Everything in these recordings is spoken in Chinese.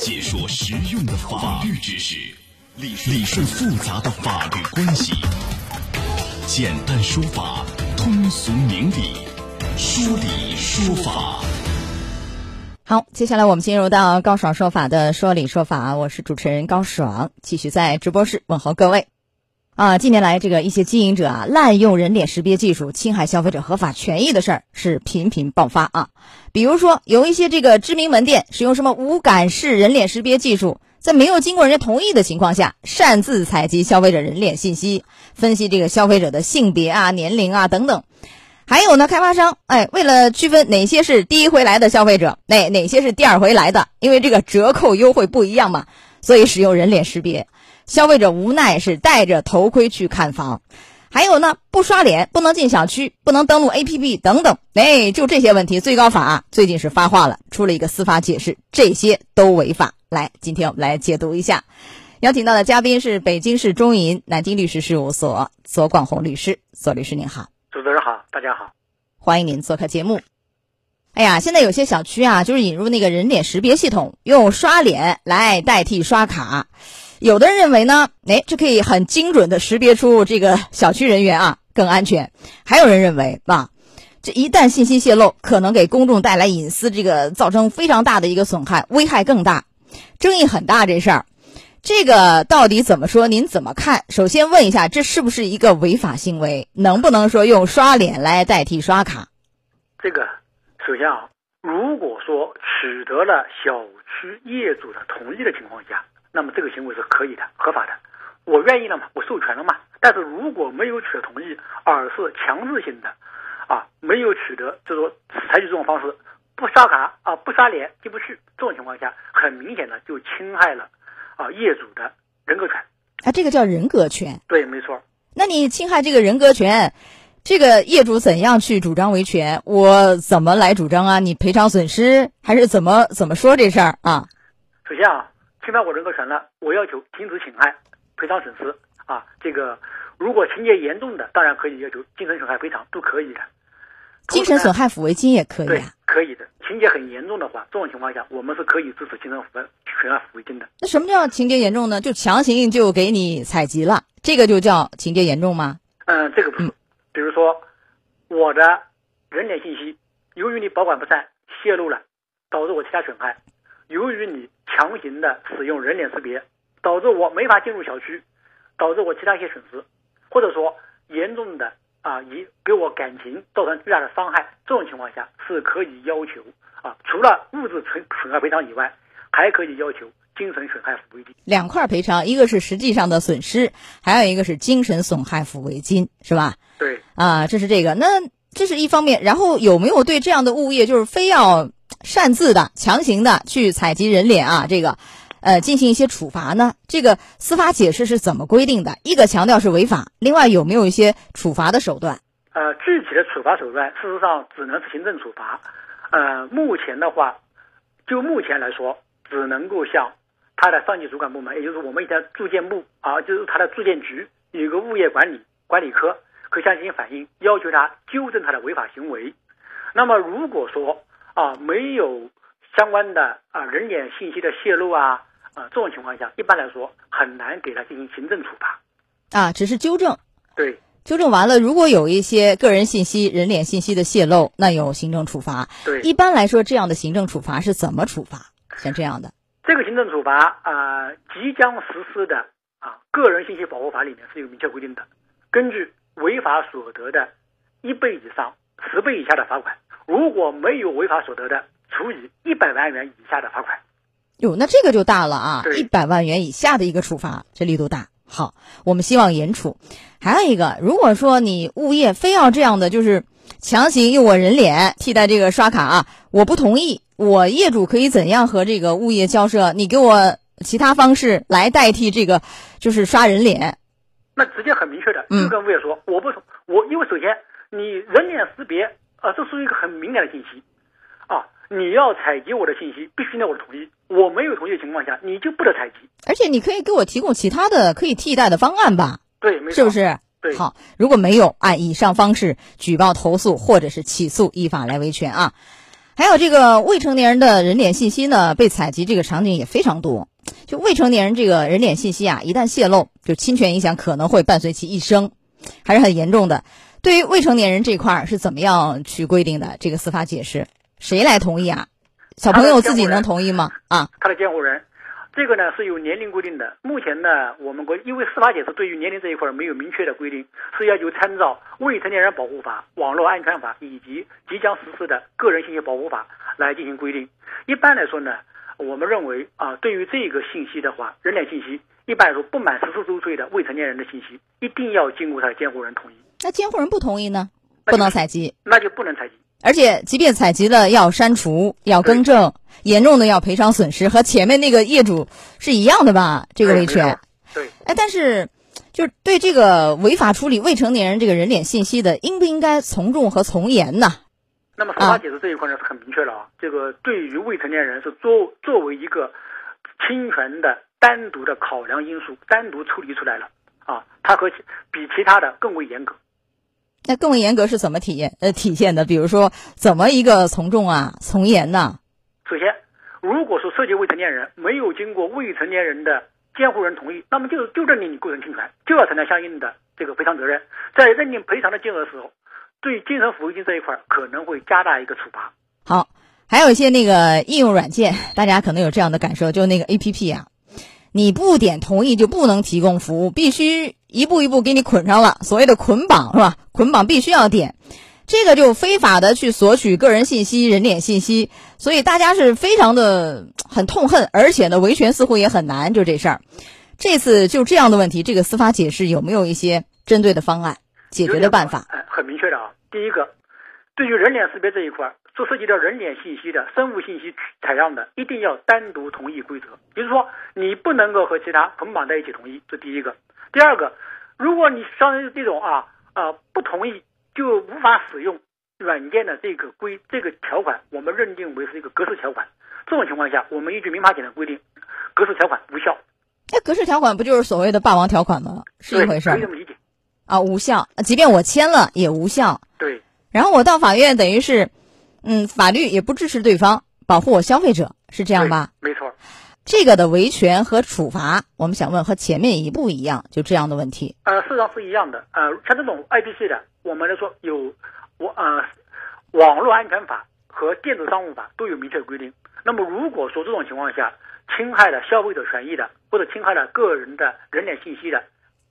解说实用的法律知识，理理顺复杂的法律关系，简单说法，通俗明理，说理说法。好，接下来我们进入到高爽说法的说理说法，我是主持人高爽，继续在直播室问候各位。啊，近年来这个一些经营者啊滥用人脸识别技术侵害消费者合法权益的事儿是频频爆发啊。比如说，有一些这个知名门店使用什么无感式人脸识别技术，在没有经过人家同意的情况下，擅自采集消费者人脸信息，分析这个消费者的性别啊、年龄啊等等。还有呢，开发商哎，为了区分哪些是第一回来的消费者，哪哪些是第二回来的，因为这个折扣优惠不一样嘛，所以使用人脸识别。消费者无奈是戴着头盔去看房，还有呢，不刷脸不能进小区，不能登录 APP 等等，哎，就这些问题，最高法最近是发话了，出了一个司法解释，这些都违法。来，今天我们来解读一下，邀请到的嘉宾是北京市中银南京律师事务所左广红律师，左律师您好，主持人好，大家好，欢迎您做客节目。哎呀，现在有些小区啊，就是引入那个人脸识别系统，用刷脸来代替刷卡。有的人认为呢，哎，这可以很精准的识别出这个小区人员啊，更安全。还有人认为啊，这一旦信息泄露，可能给公众带来隐私这个造成非常大的一个损害，危害更大，争议很大。这事儿，这个到底怎么说？您怎么看？首先问一下，这是不是一个违法行为？能不能说用刷脸来代替刷卡？这个首先啊，如果说取得了小区业主的同意的情况下。那么这个行为是可以的，合法的，我愿意了嘛，我授权了嘛。但是如果没有取得同意，而是强制性的，啊，没有取得，就是说采取这种方式，不刷卡啊，不刷脸进不去，这种情况下，很明显的就侵害了啊业主的人格权。啊，这个叫人格权。对，没错。那你侵害这个人格权，这个业主怎样去主张维权？我怎么来主张啊？你赔偿损失还是怎么怎么说这事儿啊？首先啊。侵犯我人格权了，我要求停止侵害，赔偿损失啊！这个如果情节严重的，当然可以要求精神损害赔偿，都可以的。精神损害抚慰金也可以。对，可以的。情节很严重的话，这种情况下，我们是可以支持精神损害抚慰金的。那什么叫情节严重呢？就强行就给你采集了，这个就叫情节严重吗？嗯，这个不是。比如说，我的人脸信息由于你保管不善泄露了，导致我其他损害。由于你强行的使用人脸识别，导致我没法进入小区，导致我其他一些损失，或者说严重的啊，以给我感情造成巨大的伤害，这种情况下是可以要求啊，除了物质损损害赔偿以外，还可以要求精神损害抚慰金。两块赔偿，一个是实际上的损失，还有一个是精神损害抚慰金，是吧？对。啊，这是这个，那这是一方面，然后有没有对这样的物业，就是非要？擅自的、强行的去采集人脸啊，这个，呃，进行一些处罚呢？这个司法解释是怎么规定的？一个强调是违法，另外有没有一些处罚的手段？呃，具体的处罚手段，事实上只能是行政处罚。呃，目前的话，就目前来说，只能够向他的上级主管部门，也就是我们一家住建部啊，就是他的住建局有个物业管理管理科，可向进行反映，要求他纠正他的违法行为。那么如果说，啊，没有相关的啊人脸信息的泄露啊啊这种情况下，一般来说很难给他进行行政处罚。啊，只是纠正。对，纠正完了，如果有一些个人信息、人脸信息的泄露，那有行政处罚。对，一般来说，这样的行政处罚是怎么处罚？像这样的，这个行政处罚啊，即将实施的啊《个人信息保护法》里面是有明确规定的，根据违法所得的一倍以上十倍以下的罚款。如果没有违法所得的，处以一百万元以下的罚款。哟，那这个就大了啊！一百万元以下的一个处罚，这力度大。好，我们希望严处。还有一个，如果说你物业非要这样的，就是强行用我人脸替代这个刷卡啊，我不同意。我业主可以怎样和这个物业交涉？你给我其他方式来代替这个，就是刷人脸。那直接很明确的，就跟物业说，我不同，我因为首先你人脸识别。啊，这属于一个很敏感的信息，啊，你要采集我的信息，必须得我的同意。我没有同意的情况下，你就不得采集。而且你可以给我提供其他的可以替代的方案吧？对，没错，是不是？对。好，如果没有，按以上方式举报投诉或者是起诉，依法来维权啊。还有这个未成年人的人脸信息呢，被采集这个场景也非常多。就未成年人这个人脸信息啊，一旦泄露，就侵权影响可能会伴随其一生，还是很严重的。对于未成年人这块儿是怎么样去规定的？这个司法解释谁来同意啊？小朋友自己能同意吗？啊，他的监护人，这个呢是有年龄规定的。目前呢，我们国因为司法解释对于年龄这一块没有明确的规定，是要求参照《未成年人保护法》《网络安全法》以及即将实施的《个人信息保护法》来进行规定。一般来说呢，我们认为啊，对于这个信息的话，人脸信息，一般来说不满十四周岁的未成年人的信息，一定要经过他的监护人同意。那监护人不同意呢？不能采集，那就不能采集。而且，即便采集了，要删除，要更正，严重的要赔偿损失，和前面那个业主是一样的吧？这个维权。对。哎，但是，就是对这个违法处理未成年人这个人脸信息的，应不应该从重和从严呢？那么，司法解释这一块呢是很明确的啊。这个对于未成年人是作作为一个侵权的单独的考量因素，单独处理出来了啊，它和比其他的更为严格。那更为严格是怎么体验呃体现的？比如说怎么一个从重啊从严呢？首先，如果说涉及未成年人没有经过未成年人的监护人同意，那么就就认定你构成侵权，就要承担相应的这个赔偿责任。在认定赔偿的金额时候，对精神抚慰金这一块可能会加大一个处罚。好，还有一些那个应用软件，大家可能有这样的感受，就那个 A P P 啊。你不点同意就不能提供服务，必须一步一步给你捆上了，所谓的捆绑是吧？捆绑必须要点，这个就非法的去索取个人信息、人脸信息，所以大家是非常的 很痛恨，而且呢维权似乎也很难，就这事儿。这次就这样的问题，这个司法解释有没有一些针对的方案、解决的办法？很明确的啊，第一个，对于人脸识别这一块。所涉及到人脸信息的生物信息采样的，一定要单独同意规则，比如说你不能够和其他捆绑在一起同意，这第一个。第二个，如果你像这种啊啊不同意就无法使用软件的这个规这个条款，我们认定为是一个格式条款。这种情况下，我们依据民法典的规定，格式条款无效。那格式条款不就是所谓的霸王条款吗？是一回事儿。可以这么理解。啊，无效，即便我签了也无效。对。然后我到法院，等于是。嗯，法律也不支持对方保护我消费者，是这样吧？没错，这个的维权和处罚，我们想问和前面一不一样？就这样的问题？呃，事实上是一样的。呃，像这种 I P C 的，我们来说有网呃网络安全法和电子商务法都有明确规定。那么如果说这种情况下侵害了消费者权益的，或者侵害了个人的人脸信息的、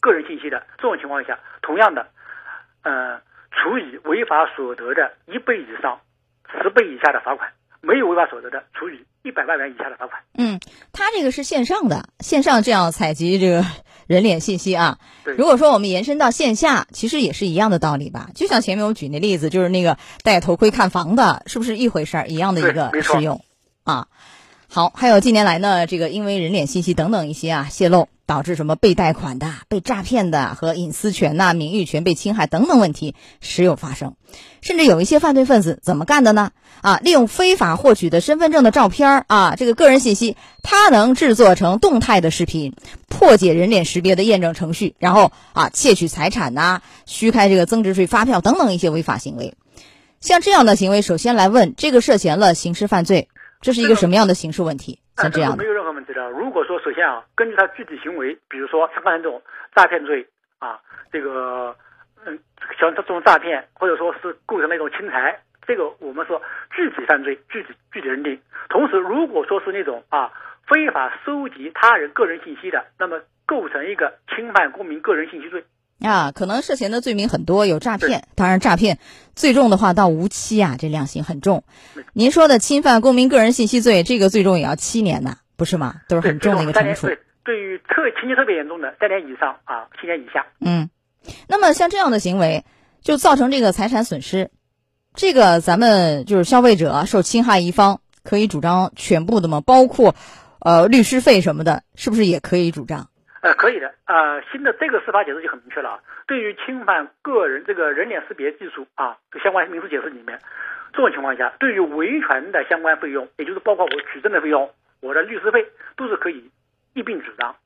个人信息的这种情况下，同样的，呃，处以违法所得的一倍以上。十倍以下的罚款，没有违法所得的，处以一百万元以下的罚款。嗯，他这个是线上的，线上这样采集这个人脸信息啊。如果说我们延伸到线下，其实也是一样的道理吧？就像前面我举那例子，就是那个戴头盔看房的，是不是一回事儿？一样的一个适用啊。好，还有近年来呢，这个因为人脸信息等等一些啊泄露。导致什么被贷款的、被诈骗的和隐私权呐、名誉权被侵害等等问题时有发生，甚至有一些犯罪分子怎么干的呢？啊，利用非法获取的身份证的照片啊，这个个人信息，他能制作成动态的视频，破解人脸识别的验证程序，然后啊窃取财产呐、虚开这个增值税发票等等一些违法行为。像这样的行为，首先来问这个涉嫌了刑事犯罪，这是一个什么样的刑事问题？像这样没有任何问题的。如果说首先啊，根据他具体行为，比如说像刚才这种诈骗罪啊，这个嗯，像这种诈骗或者说是构成那种侵财，这个我们说具体犯罪，具体具体认定。同时，如果说是那种啊非法收集他人个人信息的，那么构成一个侵犯公民个人信息罪。啊，可能涉嫌的罪名很多，有诈骗，当然诈骗最重的话到无期啊，这量刑很重。您说的侵犯公民个人信息罪，这个最重也要七年呢，不是吗？都是很重的一个惩处。对，对于特情节特别严重的，三年以上啊，七年以下。嗯，那么像这样的行为，就造成这个财产损失，这个咱们就是消费者受侵害一方可以主张全部的吗？包括呃律师费什么的，是不是也可以主张？呃，可以的。呃，新的这个司法解释就很明确了啊。对于侵犯个人这个人脸识别技术啊，相关民事解释里面，这种情况下，对于维权的相关费用，也就是包括我取证的费用，我的律师费都是可以一并主张。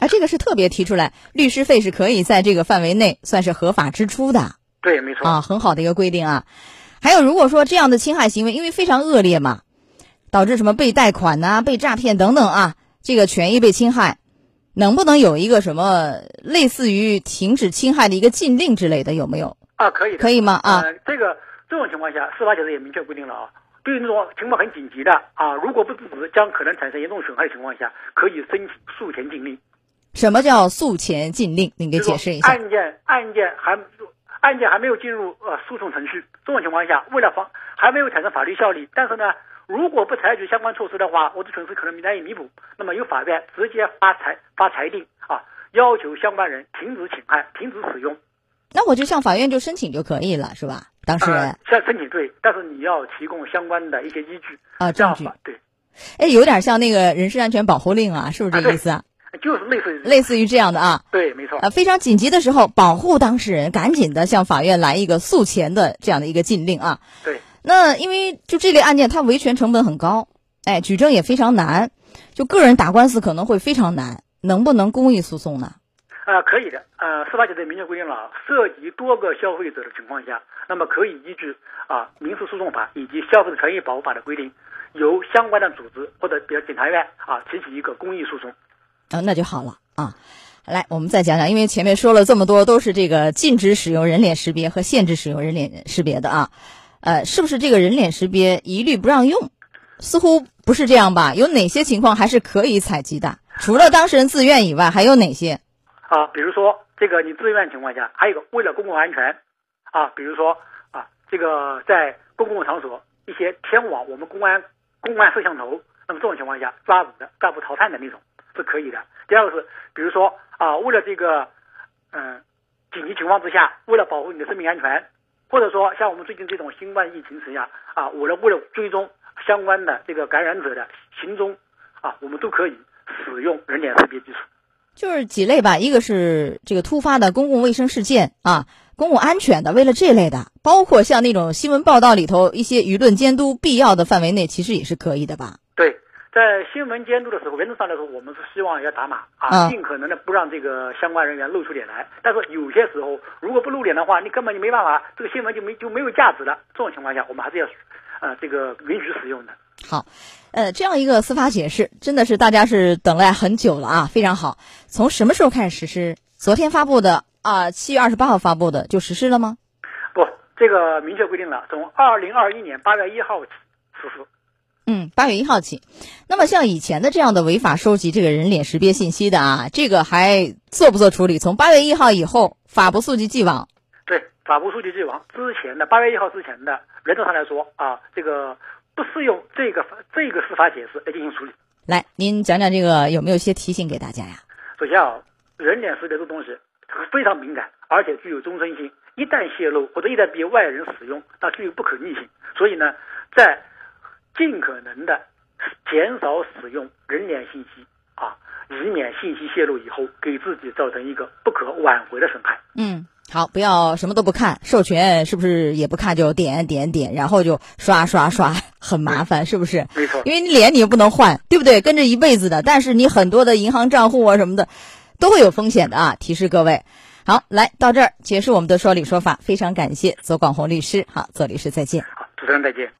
啊，这个是特别提出来，律师费是可以在这个范围内算是合法支出的。对，没错。啊，很好的一个规定啊。还有，如果说这样的侵害行为因为非常恶劣嘛，导致什么被贷款呐、被诈骗等等啊，这个权益被侵害，能不能有一个什么类似于停止侵害的一个禁令之类的？有没有？啊，可以，可以吗？啊，呃，这个这种情况下，司法解释也明确规定了啊，对于那种情况很紧急的啊，如果不制止将可能产生严重损害的情况下，可以申请诉前禁令。什么叫诉前禁令？您给解释一下。案件案件还案件还没有进入呃诉讼程序，这种情况下，为了防还没有产生法律效力，但是呢，如果不采取相关措施的话，我的损失可能难以弥补。那么由法院直接发裁发裁定啊，要求相关人停止侵害、停止使用。那我就向法院就申请就可以了，是吧？当事人呃，向申请对，但是你要提供相关的一些依据啊，这样证据。对，哎，有点像那个人身安全保护令啊，是不是这个意思啊？就是类似于类似于这样的啊。对，没错。啊，非常紧急的时候，保护当事人，赶紧的向法院来一个诉前的这样的一个禁令啊。对，那因为就这类案件，它维权成本很高，哎，举证也非常难，就个人打官司可能会非常难，能不能公益诉讼呢？啊，可以的。呃，司法解释明确规定了，涉及多个消费者的情况下，那么可以依据啊民事诉讼法以及消费者权益保护法的规定，由相关的组织或者比如检察院啊提起一个公益诉讼。啊，那就好了啊。来，我们再讲讲，因为前面说了这么多，都是这个禁止使用人脸识别和限制使用人脸识别的啊。呃，是不是这个人脸识别一律不让用？似乎不是这样吧？有哪些情况还是可以采集的？除了当事人自愿以外，还有哪些？啊，比如说这个你自愿情况下，还有一个为了公共安全，啊，比如说啊，这个在公共场所一些天网我们公安公安摄像头，那么这种情况下抓捕的抓捕逃犯的那种是可以的。第二个是，比如说啊，为了这个嗯、紧急情况之下，为了保护你的生命安全，或者说像我们最近这种新冠疫情之下啊，我了为了追踪相关的这个感染者的行踪啊，我们都可以使用人脸识别技术。就是几类吧，一个是这个突发的公共卫生事件啊，公共安全的，为了这类的，包括像那种新闻报道里头一些舆论监督必要的范围内，其实也是可以的吧？对，在新闻监督的时候，原则上来说，我们是希望要打码啊啊，尽可能的不让这个相关人员露出脸来。但是有些时候，如果不露脸的话，你根本就没办法，这个新闻就没就没有价值了。这种情况下，我们还是要，呃，这个允许使用的。好，呃，这样一个司法解释，真的是大家是等了很久了啊，非常好。从什么时候开始实施？昨天发布的啊，七、月二十八号发布的就实施了吗？不，这个明确规定了，从二零二一年八月一号起实施。嗯，八月一号起。那么像以前的这样的违法收集这个人脸识别信息的啊，这个还做不做处理？从八月一号以后，法不溯及既往。对，法不溯及既往。之前的八月一号之前的，原则上来说啊，这个不适用这个这个司法解释来进行处理。来，您讲讲这个有没有一些提醒给大家呀？首先啊，人脸识别这东西非常敏感，而且具有终身性。一旦泄露或者一旦被外人使用，那具有不可逆性。所以呢，在尽可能的减少使用人脸信息啊，以免信息泄露以后给自己造成一个不可挽回的损害。嗯，好，不要什么都不看，授权是不是也不看就点点点，然后就刷刷刷，很麻烦，是不是？没错，因为你脸你又不能换，对不对？跟着一辈子的，但是你很多的银行账户啊什么的，都会有风险的啊！提示各位。好，来到这儿结束我们的说理说法，非常感谢左广红律师。好，左律师再见。好，主持人再见。